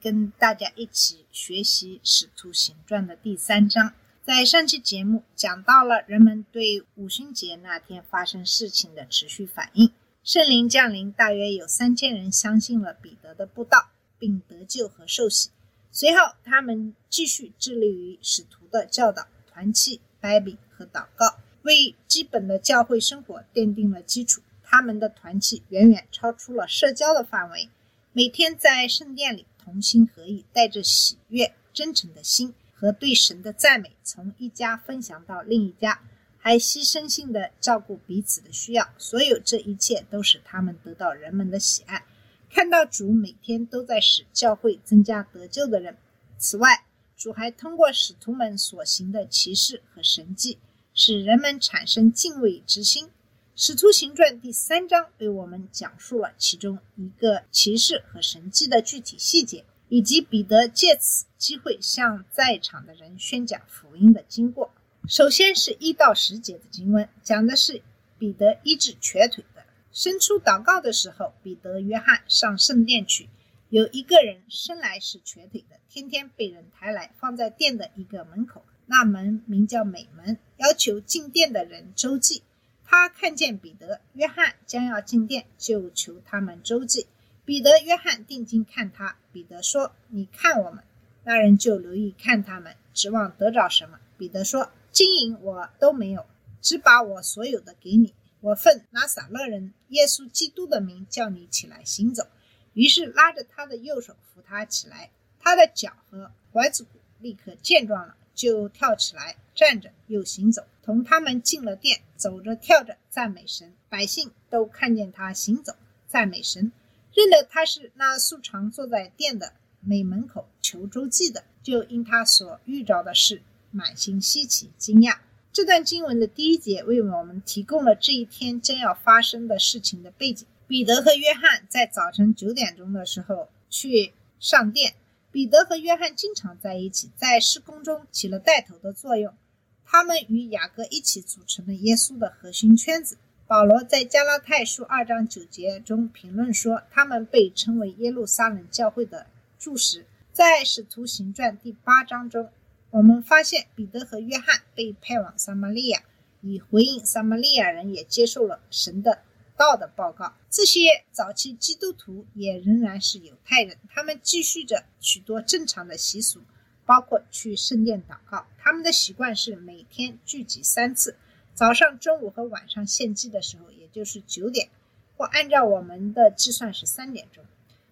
跟大家一起学习《使徒行传》的第三章。在上期节目讲到了人们对五旬节那天发生事情的持续反应，圣灵降临，大约有三千人相信了彼得的布道，并得救和受洗。随后，他们继续致力于使徒的教导、团契、掰饼和祷告，为基本的教会生活奠定了基础。他们的团契远远超出了社交的范围，每天在圣殿里同心合意，带着喜悦、真诚的心和对神的赞美，从一家分享到另一家，还牺牲性的照顾彼此的需要。所有这一切都使他们得到人们的喜爱。看到主每天都在使教会增加得救的人。此外，主还通过使徒们所行的奇事和神迹，使人们产生敬畏之心。《使徒行传》第三章为我们讲述了其中一个奇事和神迹的具体细节，以及彼得借此机会向在场的人宣讲福音的经过。首先是一到十节的经文，讲的是彼得医治瘸腿的。伸出祷告的时候，彼得、约翰上圣殿去。有一个人生来是瘸腿的，天天被人抬来，放在殿的一个门口。那门名叫美门，要求进殿的人周济。他看见彼得、约翰将要进殿，就求他们周济。彼得、约翰定睛看他。彼得说：“你看我们。”那人就留意看他们，指望得着什么。彼得说：“金银我都没有，只把我所有的给你。我奉拿撒勒人耶稣基督的名叫你起来行走。”于是拉着他的右手扶他起来，他的脚和踝子骨立刻健壮了，就跳起来，站着又行走，同他们进了殿，走着跳着赞美神。百姓都看见他行走，赞美神，认得他是那素常坐在殿的美门口求周济的，就因他所遇着的事，满心稀奇惊讶。这段经文的第一节为我们提供了这一天将要发生的事情的背景。彼得和约翰在早晨九点钟的时候去上殿。彼得和约翰经常在一起，在施工中起了带头的作用。他们与雅各一起组成了耶稣的核心圈子。保罗在加拉太书二章九节中评论说，他们被称为耶路撒冷教会的柱石。在使徒行传第八章中，我们发现彼得和约翰被派往撒玛利亚，以回应撒玛利亚人也接受了神的道的报告。这些早期基督徒也仍然是犹太人，他们继续着许多正常的习俗，包括去圣殿祷告。他们的习惯是每天聚集三次，早上、中午和晚上献祭的时候，也就是九点，或按照我们的计算是三点钟。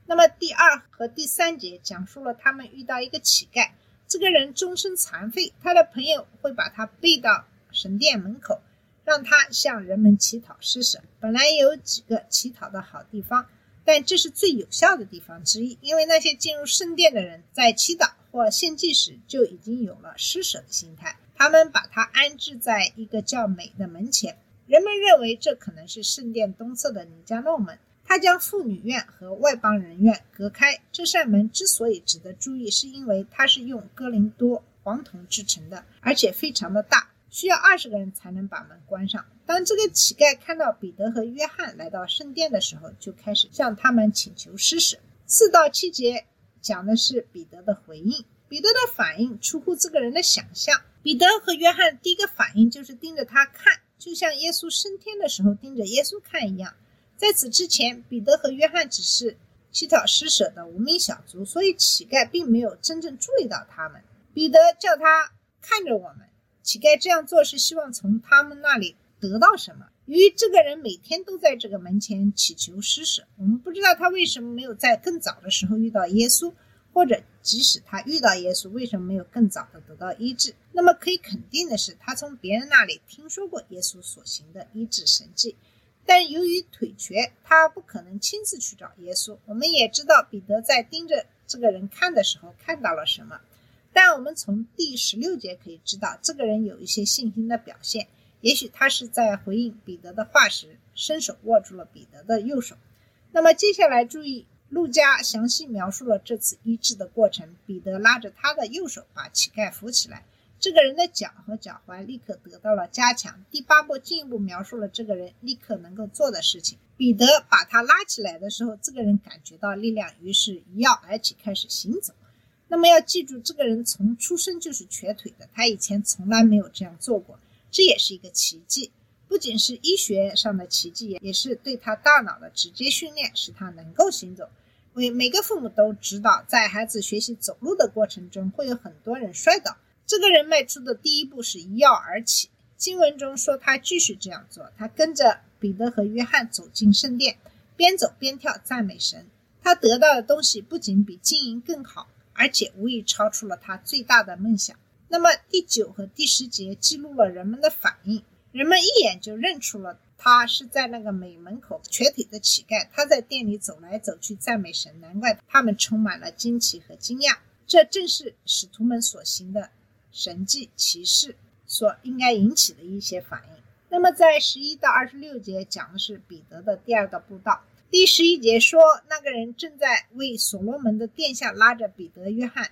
那么第二和第三节讲述了他们遇到一个乞丐，这个人终身残废，他的朋友会把他背到神殿门口。让他向人们乞讨施舍。本来有几个乞讨的好地方，但这是最有效的地方之一，因为那些进入圣殿的人在祈祷或献祭时就已经有了施舍的心态。他们把它安置在一个叫美的门前，人们认为这可能是圣殿东侧的尼加诺门。它将妇女院和外邦人院隔开。这扇门之所以值得注意，是因为它是用哥林多黄铜制成的，而且非常的大。需要二十个人才能把门关上。当这个乞丐看到彼得和约翰来到圣殿的时候，就开始向他们请求施舍。四到七节讲的是彼得的回应，彼得的反应出乎这个人的想象。彼得和约翰第一个反应就是盯着他看，就像耶稣升天的时候盯着耶稣看一样。在此之前，彼得和约翰只是乞讨施舍的无名小卒，所以乞丐并没有真正注意到他们。彼得叫他看着我们。乞丐这样做是希望从他们那里得到什么？由于这个人每天都在这个门前祈求施舍，我们不知道他为什么没有在更早的时候遇到耶稣，或者即使他遇到耶稣，为什么没有更早的得到医治？那么可以肯定的是，他从别人那里听说过耶稣所行的医治神迹，但由于腿瘸，他不可能亲自去找耶稣。我们也知道彼得在盯着这个人看的时候看到了什么。但我们从第十六节可以知道，这个人有一些信心的表现。也许他是在回应彼得的话时，伸手握住了彼得的右手。那么接下来注意，路加详细描述了这次医治的过程。彼得拉着他的右手，把乞丐扶起来。这个人的脚和脚踝立刻得到了加强。第八步进一步描述了这个人立刻能够做的事情。彼得把他拉起来的时候，这个人感觉到力量，于是一跃而起，开始行走。那么要记住，这个人从出生就是瘸腿的，他以前从来没有这样做过，这也是一个奇迹。不仅是医学上的奇迹，也是对他大脑的直接训练，使他能够行走。为每个父母都知道，在孩子学习走路的过程中，会有很多人摔倒。这个人迈出的第一步是一跃而起。经文中说他继续这样做，他跟着彼得和约翰走进圣殿，边走边跳赞美神。他得到的东西不仅比金银更好，而且无疑超出了他最大的梦想。那么第九和第十节记录了人们的反应，人们一眼就认出了他是在那个美门口瘸腿的乞丐。他在店里走来走去赞美神，难怪他们充满了惊奇和惊讶。这正是使徒们所行的。神迹奇事所应该引起的一些反应。那么，在十一到二十六节讲的是彼得的第二个布道。第十一节说，那个人正在为所罗门的殿下拉着彼得、约翰，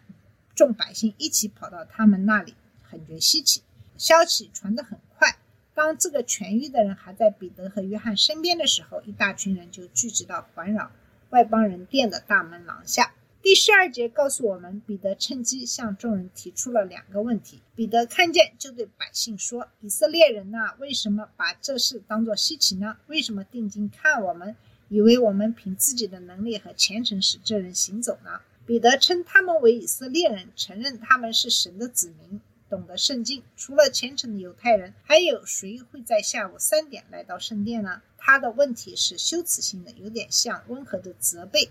众百姓一起跑到他们那里，很觉稀奇。消息传得很快。当这个痊愈的人还在彼得和约翰身边的时候，一大群人就聚集到环绕外邦人殿的大门廊下。第十二节告诉我们，彼得趁机向众人提出了两个问题。彼得看见，就对百姓说：“以色列人呐，为什么把这事当作稀奇呢？为什么定睛看我们，以为我们凭自己的能力和虔诚使这人行走呢？”彼得称他们为以色列人，承认他们是神的子民，懂得圣经。除了虔诚的犹太人，还有谁会在下午三点来到圣殿呢？他的问题是羞耻性的，有点像温和的责备。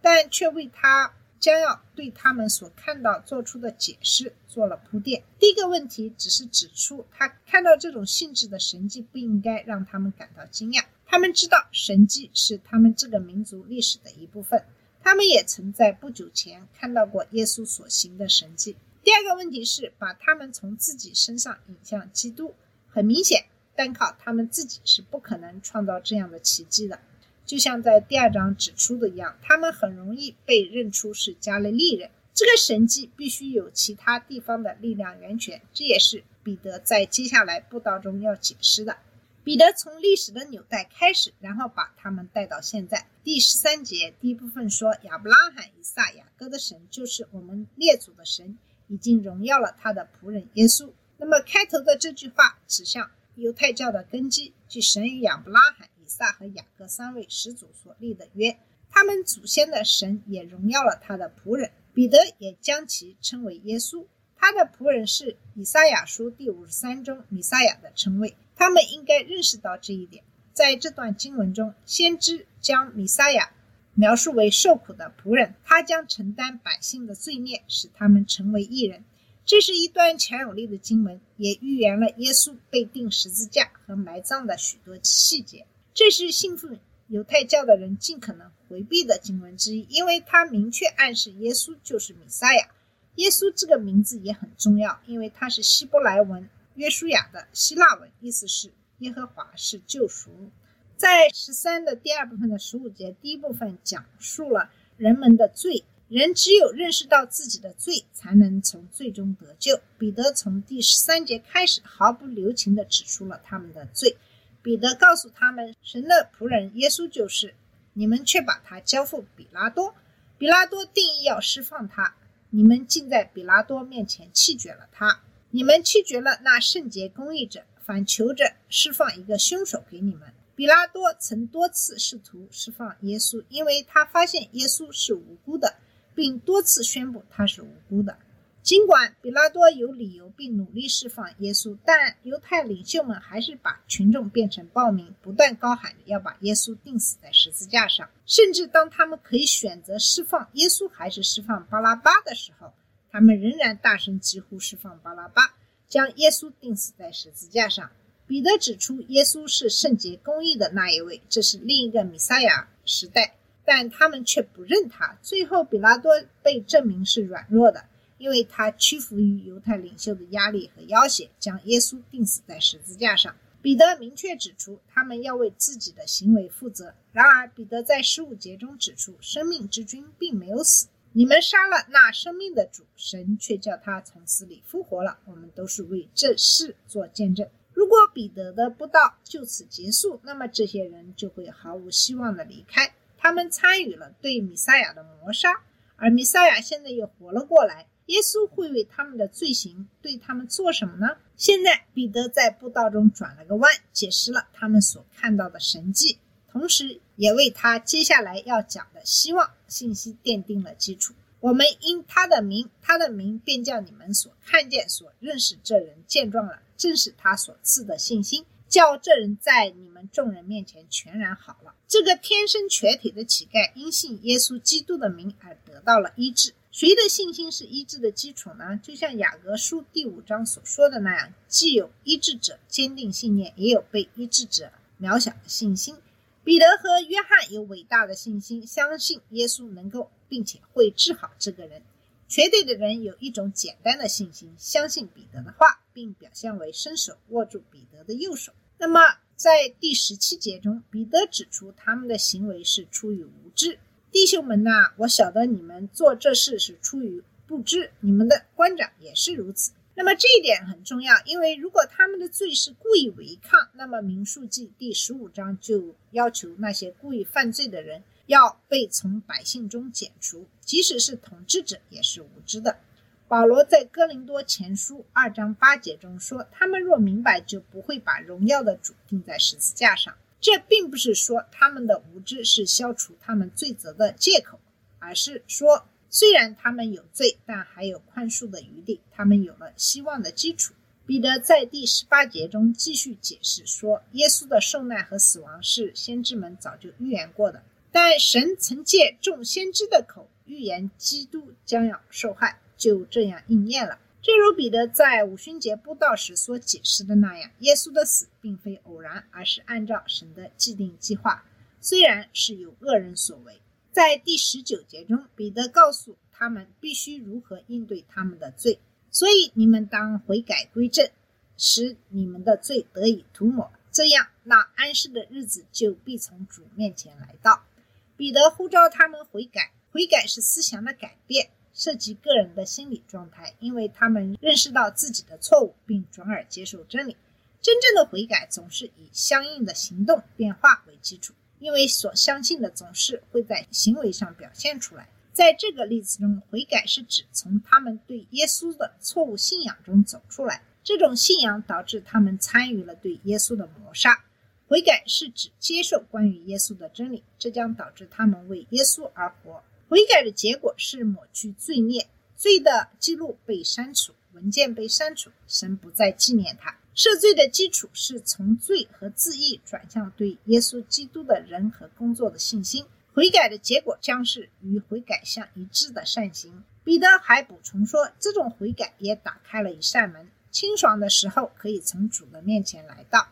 但却为他将要对他们所看到做出的解释做了铺垫。第一个问题只是指出，他看到这种性质的神迹不应该让他们感到惊讶。他们知道神迹是他们这个民族历史的一部分，他们也曾在不久前看到过耶稣所行的神迹。第二个问题是把他们从自己身上引向基督。很明显，单靠他们自己是不可能创造这样的奇迹的。就像在第二章指出的一样，他们很容易被认出是加利利人。这个神迹必须有其他地方的力量源泉，这也是彼得在接下来布道中要解释的。彼得从历史的纽带开始，然后把他们带到现在。第十三节第一部分说，亚伯拉罕、以撒、雅各的神就是我们列祖的神，已经荣耀了他的仆人耶稣。那么开头的这句话指向犹太教的根基，即神与亚伯拉罕。以撒和雅各三位始祖所立的约，他们祖先的神也荣耀了他的仆人彼得，也将其称为耶稣。他的仆人是以赛亚书第五十三中米撒亚的称谓。他们应该认识到这一点。在这段经文中，先知将米撒亚描述为受苦的仆人，他将承担百姓的罪孽，使他们成为义人。这是一段强有力的经文，也预言了耶稣被钉十字架和埋葬的许多细节。这是信奉犹太教的人尽可能回避的经文之一，因为它明确暗示耶稣就是弥撒亚。耶稣这个名字也很重要，因为它是希伯来文约书亚的希腊文，意思是耶和华是救赎。在十三的第二部分的十五节，第一部分讲述了人们的罪，人只有认识到自己的罪，才能从罪中得救。彼得从第十三节开始，毫不留情地指出了他们的罪。彼得告诉他们：“神的仆人耶稣就是，你们却把他交付比拉多。比拉多定义要释放他，你们竟在比拉多面前弃绝了他。你们弃绝了那圣洁公义者，反求着释放一个凶手给你们。比拉多曾多次试图释放耶稣，因为他发现耶稣是无辜的，并多次宣布他是无辜的。”尽管比拉多有理由并努力释放耶稣，但犹太领袖们还是把群众变成暴民，不断高喊着要把耶稣钉死在十字架上。甚至当他们可以选择释放耶稣还是释放巴拉巴的时候，他们仍然大声疾呼释放巴拉巴，将耶稣钉死在十字架上。彼得指出，耶稣是圣洁公义的那一位，这是另一个弥赛亚时代，但他们却不认他。最后，比拉多被证明是软弱的。因为他屈服于犹太领袖的压力和要挟，将耶稣钉死在十字架上。彼得明确指出，他们要为自己的行为负责。然而，彼得在十五节中指出，生命之君并没有死。你们杀了那生命的主，神却叫他从死里复活了。我们都是为这事做见证。如果彼得的布道就此结束，那么这些人就会毫无希望的离开。他们参与了对弥赛亚的谋杀，而弥赛亚现在又活了过来。耶稣会为他们的罪行对他们做什么呢？现在彼得在布道中转了个弯，解释了他们所看到的神迹，同时也为他接下来要讲的希望信息奠定了基础。我们因他的名，他的名便叫你们所看见、所认识这人见状了，正是他所赐的信心，叫这人在你们众人面前全然好了。这个天生瘸腿的乞丐因信耶稣基督的名而得到了医治。谁的信心是医治的基础呢？就像雅各书第五章所说的那样，既有医治者坚定信念，也有被医治者渺小的信心。彼得和约翰有伟大的信心，相信耶稣能够并且会治好这个人。瘸腿的人有一种简单的信心，相信彼得的话，并表现为伸手握住彼得的右手。那么，在第十七节中，彼得指出他们的行为是出于无知。弟兄们呐，我晓得你们做这事是出于不知，你们的官长也是如此。那么这一点很重要，因为如果他们的罪是故意违抗，那么民数记第十五章就要求那些故意犯罪的人要被从百姓中剪除，即使是统治者也是无知的。保罗在哥林多前书二章八节中说：“他们若明白，就不会把荣耀的主钉在十字架上。”这并不是说他们的无知是消除他们罪责的借口，而是说，虽然他们有罪，但还有宽恕的余地，他们有了希望的基础。彼得在第十八节中继续解释说，耶稣的受难和死亡是先知们早就预言过的，但神曾借众先知的口预言基督将要受害，就这样应验了。正如彼得在五旬节布道时所解释的那样，耶稣的死并非偶然，而是按照神的既定计划。虽然是由恶人所为，在第十九节中，彼得告诉他们必须如何应对他们的罪。所以你们当悔改归正，使你们的罪得以涂抹，这样那安息的日子就必从主面前来到。彼得呼召他们悔改，悔改是思想的改变。涉及个人的心理状态，因为他们认识到自己的错误，并转而接受真理。真正的悔改总是以相应的行动变化为基础，因为所相信的总是会在行为上表现出来。在这个例子中，悔改是指从他们对耶稣的错误信仰中走出来，这种信仰导致他们参与了对耶稣的谋杀。悔改是指接受关于耶稣的真理，这将导致他们为耶稣而活。悔改的结果是抹去罪孽，罪的记录被删除，文件被删除，神不再纪念他。赦罪的基础是从罪和自义转向对耶稣基督的人和工作的信心。悔改的结果将是与悔改相一致的善行。彼得还补充说，这种悔改也打开了一扇门，清爽的时候可以从主的面前来到，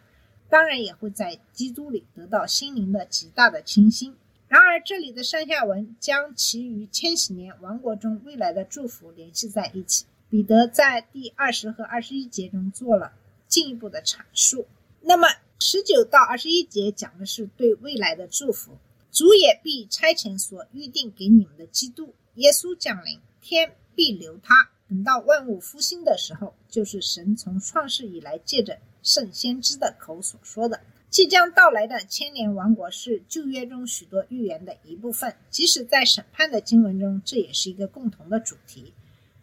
当然也会在基督里得到心灵的极大的清新。然而，这里的上下文将其与千禧年王国中未来的祝福联系在一起。彼得在第二十和二十一节中做了进一步的阐述。那么，十九到二十一节讲的是对未来的祝福。主也必差遣所预定给你们的基督耶稣降临，天必留他，等到万物复兴的时候，就是神从创世以来借着圣先知的口所说的。即将到来的千年王国是旧约中许多预言的一部分，即使在审判的经文中，这也是一个共同的主题。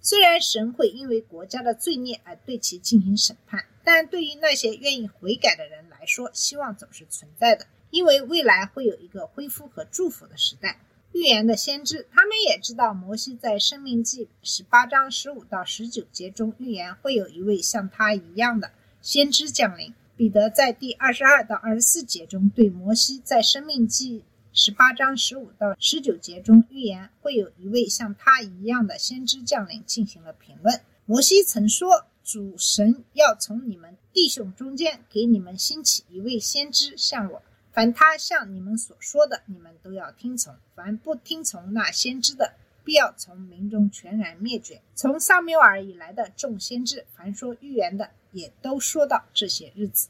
虽然神会因为国家的罪孽而对其进行审判，但对于那些愿意悔改的人来说，希望总是存在的，因为未来会有一个恢复和祝福的时代。预言的先知，他们也知道摩西在《生命记》十八章十五到十九节中预言会有一位像他一样的先知降临。彼得在第二十二到二十四节中对摩西在《生命记》十八章十五到十九节中预言会有一位像他一样的先知降临进行了评论。摩西曾说：“主神要从你们弟兄中间给你们兴起一位先知，像我。凡他像你们所说的，你们都要听从；凡不听从那先知的，必要从民中全然灭绝。从撒缪尔以来的众先知，凡说预言的，也都说到这些日子。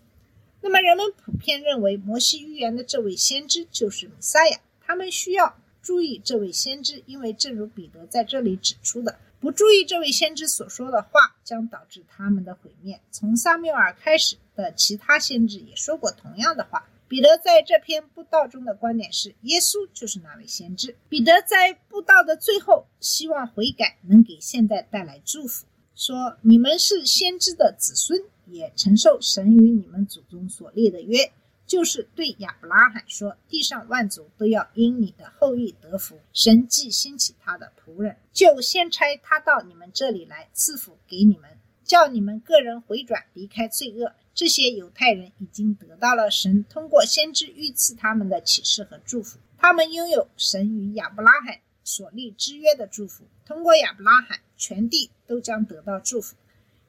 那么，人们普遍认为摩西预言的这位先知就是弥赛亚。他们需要注意这位先知，因为正如彼得在这里指出的，不注意这位先知所说的话，将导致他们的毁灭。从撒缪尔开始的其他先知也说过同样的话。彼得在这篇布道中的观点是，耶稣就是那位先知。彼得在布道的最后，希望悔改能给现代带来祝福，说：“你们是先知的子孙，也承受神与你们祖宗所立的约，就是对亚伯拉罕说，地上万族都要因你的后裔得福。神既兴起他的仆人，就先差他到你们这里来赐福给你们，叫你们个人回转，离开罪恶。”这些犹太人已经得到了神通过先知预赐他们的启示和祝福，他们拥有神与亚伯拉罕所立之约的祝福。通过亚伯拉罕，全地都将得到祝福。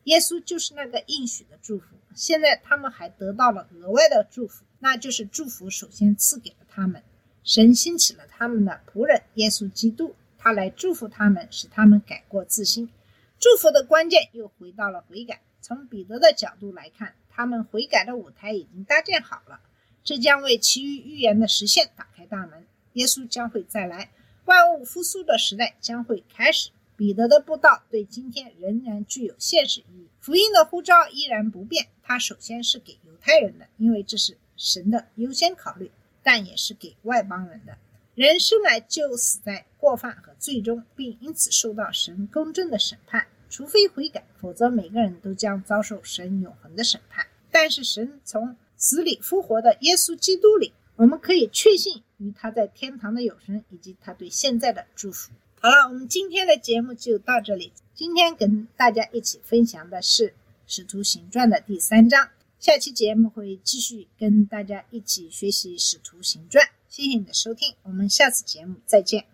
耶稣就是那个应许的祝福。现在他们还得到了额外的祝福，那就是祝福首先赐给了他们。神兴起了他们的仆人耶稣基督，他来祝福他们，使他们改过自新。祝福的关键又回到了悔改。从彼得的角度来看。他们悔改的舞台已经搭建好了，这将为其余预言的实现打开大门。耶稣将会再来，万物复苏的时代将会开始。彼得的布道对今天仍然具有现实意义，福音的呼召依然不变。它首先是给犹太人的，因为这是神的优先考虑，但也是给外邦人的。人生来就死在过犯和罪中，并因此受到神公正的审判。除非悔改，否则每个人都将遭受神永恒的审判。但是神从死里复活的耶稣基督里，我们可以确信于他在天堂的永生以及他对现在的祝福。好了，我们今天的节目就到这里。今天跟大家一起分享的是《使徒行传》的第三章，下期节目会继续跟大家一起学习《使徒行传》。谢谢你的收听，我们下次节目再见。